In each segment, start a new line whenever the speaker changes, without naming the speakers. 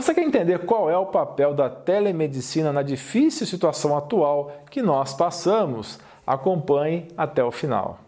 Você quer entender qual é o papel da telemedicina na difícil situação atual que nós passamos? Acompanhe até o final.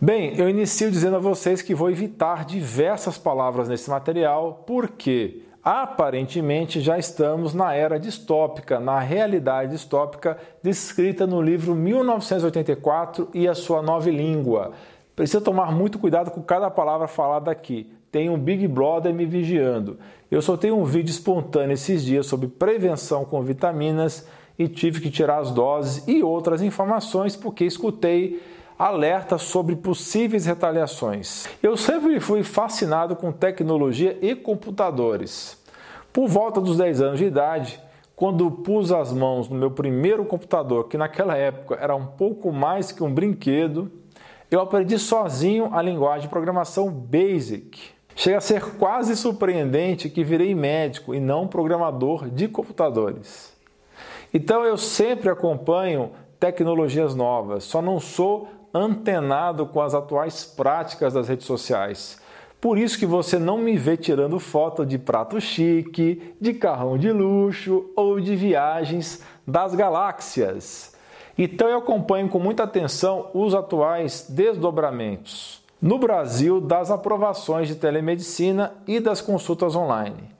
Bem, eu inicio dizendo a vocês que vou evitar diversas palavras nesse material, porque aparentemente já estamos na era distópica, na realidade distópica descrita no livro 1984 e a sua nova língua. Precisa tomar muito cuidado com cada palavra falada aqui. Tem um Big Brother me vigiando. Eu soltei um vídeo espontâneo esses dias sobre prevenção com vitaminas e tive que tirar as doses e outras informações porque escutei alerta sobre possíveis retaliações. Eu sempre fui fascinado com tecnologia e computadores. Por volta dos 10 anos de idade, quando pus as mãos no meu primeiro computador, que naquela época era um pouco mais que um brinquedo, eu aprendi sozinho a linguagem de programação BASIC. Chega a ser quase surpreendente que virei médico e não programador de computadores. Então eu sempre acompanho tecnologias novas, só não sou antenado com as atuais práticas das redes sociais. Por isso que você não me vê tirando foto de prato chique, de carrão de luxo ou de viagens das galáxias. Então eu acompanho com muita atenção os atuais desdobramentos no Brasil das aprovações de telemedicina e das consultas online.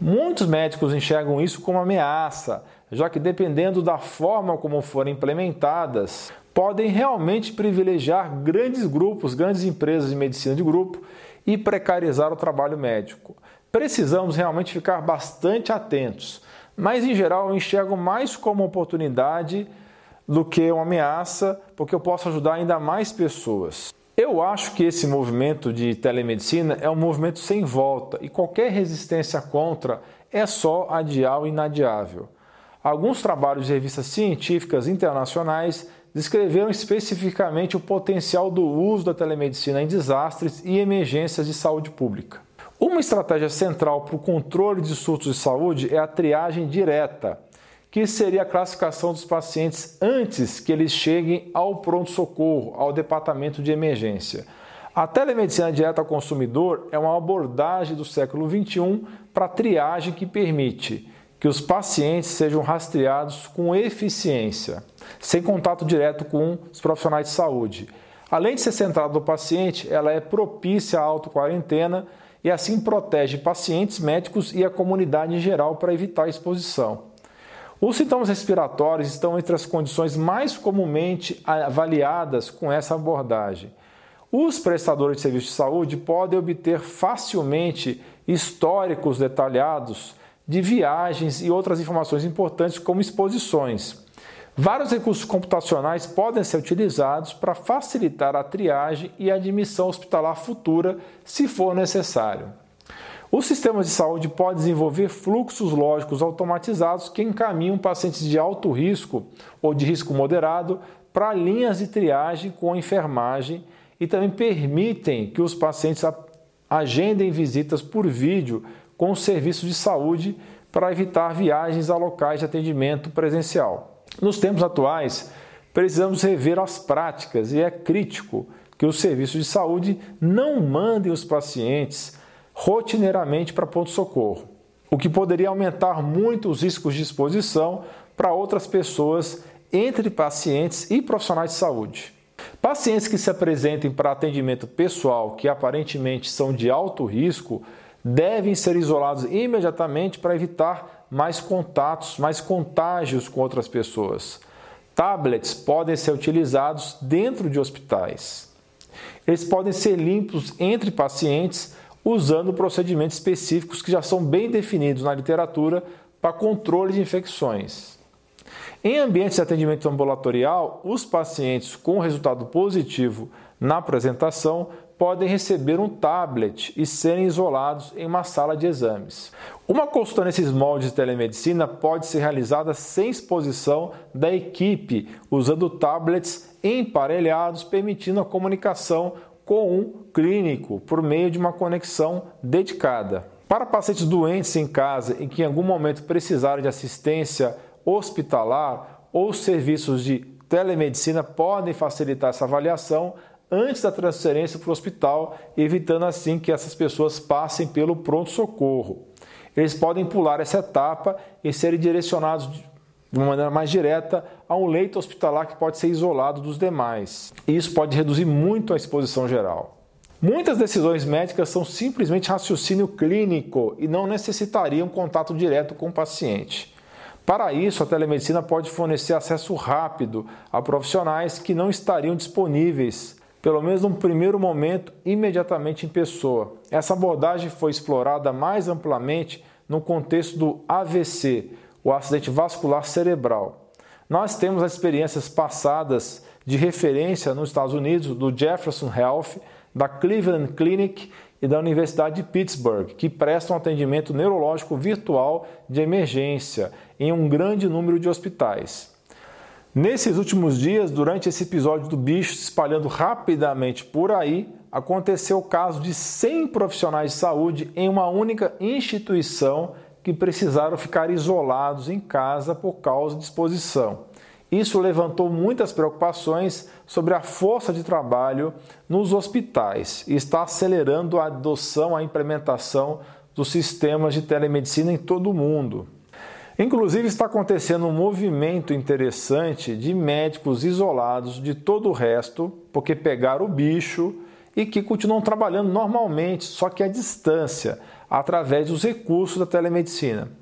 Muitos médicos enxergam isso como ameaça, já que dependendo da forma como forem implementadas, podem realmente privilegiar grandes grupos, grandes empresas de medicina de grupo e precarizar o trabalho médico. Precisamos realmente ficar bastante atentos, mas em geral eu enxergo mais como oportunidade do que uma ameaça, porque eu posso ajudar ainda mais pessoas. Eu acho que esse movimento de telemedicina é um movimento sem volta e qualquer resistência contra é só adiar o inadiável. Alguns trabalhos de revistas científicas internacionais descreveram especificamente o potencial do uso da telemedicina em desastres e emergências de saúde pública. Uma estratégia central para o controle de surtos de saúde é a triagem direta, que seria a classificação dos pacientes antes que eles cheguem ao pronto-socorro, ao departamento de emergência. A telemedicina direta ao consumidor é uma abordagem do século XXI para triagem que permite que os pacientes sejam rastreados com eficiência, sem contato direto com os profissionais de saúde. Além de ser centrada no paciente, ela é propícia à autoquarentena e assim protege pacientes, médicos e a comunidade em geral para evitar a exposição. Os sintomas respiratórios estão entre as condições mais comumente avaliadas com essa abordagem. Os prestadores de serviços de saúde podem obter facilmente históricos detalhados de viagens e outras informações importantes, como exposições. Vários recursos computacionais podem ser utilizados para facilitar a triagem e a admissão hospitalar futura, se for necessário. Os sistemas de saúde podem desenvolver fluxos lógicos automatizados que encaminham pacientes de alto risco ou de risco moderado para linhas de triagem com enfermagem e também permitem que os pacientes agendem visitas por vídeo com os serviços de saúde para evitar viagens a locais de atendimento presencial. Nos tempos atuais, precisamos rever as práticas e é crítico que os serviços de saúde não mandem os pacientes rotineiramente para ponto-socorro, o que poderia aumentar muito os riscos de exposição para outras pessoas entre pacientes e profissionais de saúde. Pacientes que se apresentem para atendimento pessoal que aparentemente são de alto risco devem ser isolados imediatamente para evitar mais contatos, mais contágios com outras pessoas. Tablets podem ser utilizados dentro de hospitais. Eles podem ser limpos entre pacientes usando procedimentos específicos que já são bem definidos na literatura para controle de infecções. Em ambientes de atendimento ambulatorial, os pacientes com resultado positivo na apresentação podem receber um tablet e serem isolados em uma sala de exames. Uma consulta nesses moldes de telemedicina pode ser realizada sem exposição da equipe, usando tablets emparelhados, permitindo a comunicação com um clínico por meio de uma conexão dedicada. Para pacientes doentes em casa e que em algum momento precisarem de assistência hospitalar ou serviços de telemedicina podem facilitar essa avaliação antes da transferência para o hospital, evitando assim que essas pessoas passem pelo pronto-socorro. Eles podem pular essa etapa e serem direcionados de uma maneira mais direta a um leito hospitalar que pode ser isolado dos demais. Isso pode reduzir muito a exposição geral. Muitas decisões médicas são simplesmente raciocínio clínico e não necessitariam contato direto com o paciente. Para isso, a telemedicina pode fornecer acesso rápido a profissionais que não estariam disponíveis, pelo menos num primeiro momento, imediatamente em pessoa. Essa abordagem foi explorada mais amplamente no contexto do AVC, o acidente vascular cerebral. Nós temos as experiências passadas de referência nos Estados Unidos do Jefferson Health da Cleveland Clinic e da Universidade de Pittsburgh, que prestam atendimento neurológico virtual de emergência em um grande número de hospitais. Nesses últimos dias, durante esse episódio do bicho se espalhando rapidamente por aí, aconteceu o caso de 100 profissionais de saúde em uma única instituição que precisaram ficar isolados em casa por causa de exposição. Isso levantou muitas preocupações sobre a força de trabalho nos hospitais e está acelerando a adoção, a implementação dos sistemas de telemedicina em todo o mundo. Inclusive, está acontecendo um movimento interessante de médicos isolados de todo o resto, porque pegaram o bicho e que continuam trabalhando normalmente, só que à distância, através dos recursos da telemedicina.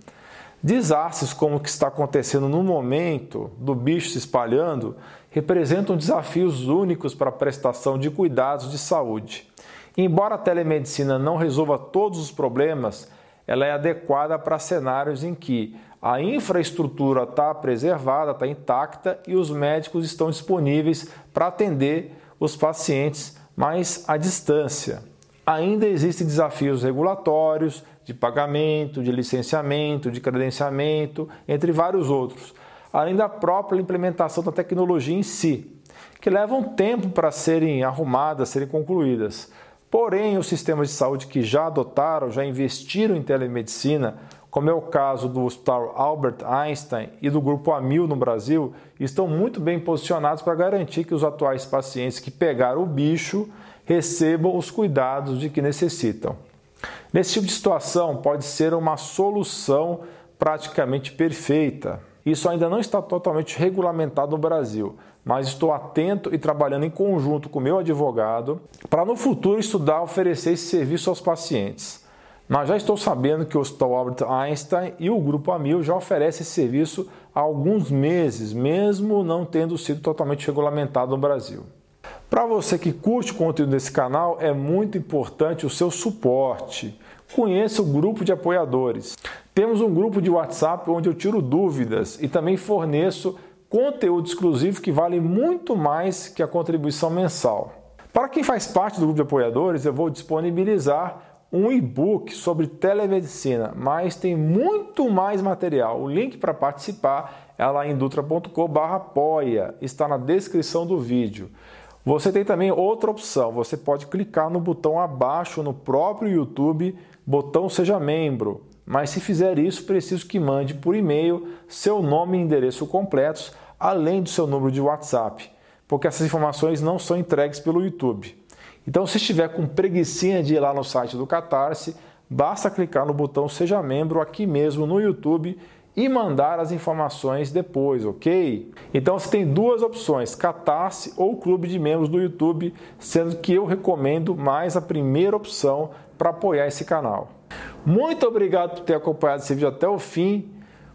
Desastres como o que está acontecendo no momento do bicho se espalhando representam desafios únicos para a prestação de cuidados de saúde. Embora a telemedicina não resolva todos os problemas, ela é adequada para cenários em que a infraestrutura está preservada, está intacta e os médicos estão disponíveis para atender os pacientes, mas à distância. Ainda existem desafios regulatórios, de pagamento, de licenciamento, de credenciamento, entre vários outros, além da própria implementação da tecnologia em si, que levam tempo para serem arrumadas, serem concluídas. Porém, os sistemas de saúde que já adotaram, já investiram em telemedicina, como é o caso do Hospital Albert Einstein e do Grupo Amil no Brasil, estão muito bem posicionados para garantir que os atuais pacientes que pegaram o bicho recebam os cuidados de que necessitam. Nesse tipo de situação, pode ser uma solução praticamente perfeita. Isso ainda não está totalmente regulamentado no Brasil, mas estou atento e trabalhando em conjunto com meu advogado para no futuro estudar oferecer esse serviço aos pacientes. Mas já estou sabendo que o Hospital Albert Einstein e o Grupo Amil já oferecem esse serviço há alguns meses, mesmo não tendo sido totalmente regulamentado no Brasil. Para você que curte o conteúdo desse canal, é muito importante o seu suporte. Conheça o grupo de apoiadores. Temos um grupo de WhatsApp onde eu tiro dúvidas e também forneço conteúdo exclusivo que vale muito mais que a contribuição mensal. Para quem faz parte do grupo de apoiadores, eu vou disponibilizar um e-book sobre telemedicina, mas tem muito mais material. O link para participar é lá em dutra.com/apoia, está na descrição do vídeo. Você tem também outra opção, você pode clicar no botão abaixo no próprio YouTube, botão seja membro. Mas se fizer isso, preciso que mande por e-mail seu nome e endereço completos, além do seu número de WhatsApp, porque essas informações não são entregues pelo YouTube. Então, se estiver com preguiçinha de ir lá no site do Catarse, basta clicar no botão seja membro aqui mesmo no YouTube e mandar as informações depois, ok? Então você tem duas opções, Catarse ou Clube de Membros do YouTube, sendo que eu recomendo mais a primeira opção para apoiar esse canal. Muito obrigado por ter acompanhado esse vídeo até o fim.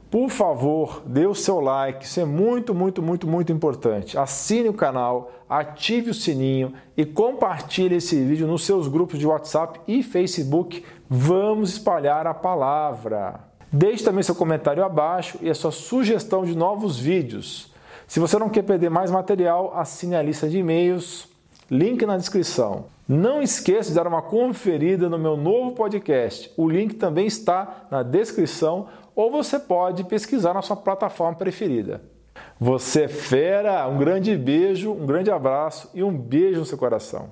Por favor, dê o seu like, isso é muito, muito, muito, muito importante. Assine o canal, ative o sininho e compartilhe esse vídeo nos seus grupos de WhatsApp e Facebook. Vamos espalhar a palavra. Deixe também seu comentário abaixo e a sua sugestão de novos vídeos. Se você não quer perder mais material, assine a lista de e-mails, link na descrição. Não esqueça de dar uma conferida no meu novo podcast. O link também está na descrição ou você pode pesquisar na sua plataforma preferida. Você é fera! Um grande beijo, um grande abraço e um beijo no seu coração.